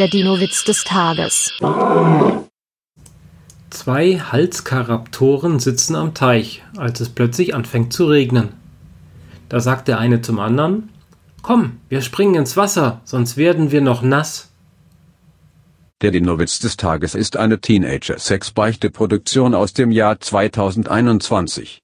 Der Dino-Witz des Tages. Zwei Halskaraptoren sitzen am Teich, als es plötzlich anfängt zu regnen. Da sagt der eine zum anderen, Komm, wir springen ins Wasser, sonst werden wir noch nass. Der Dino-Witz des Tages ist eine Teenager-Sex-Beichte-Produktion aus dem Jahr 2021.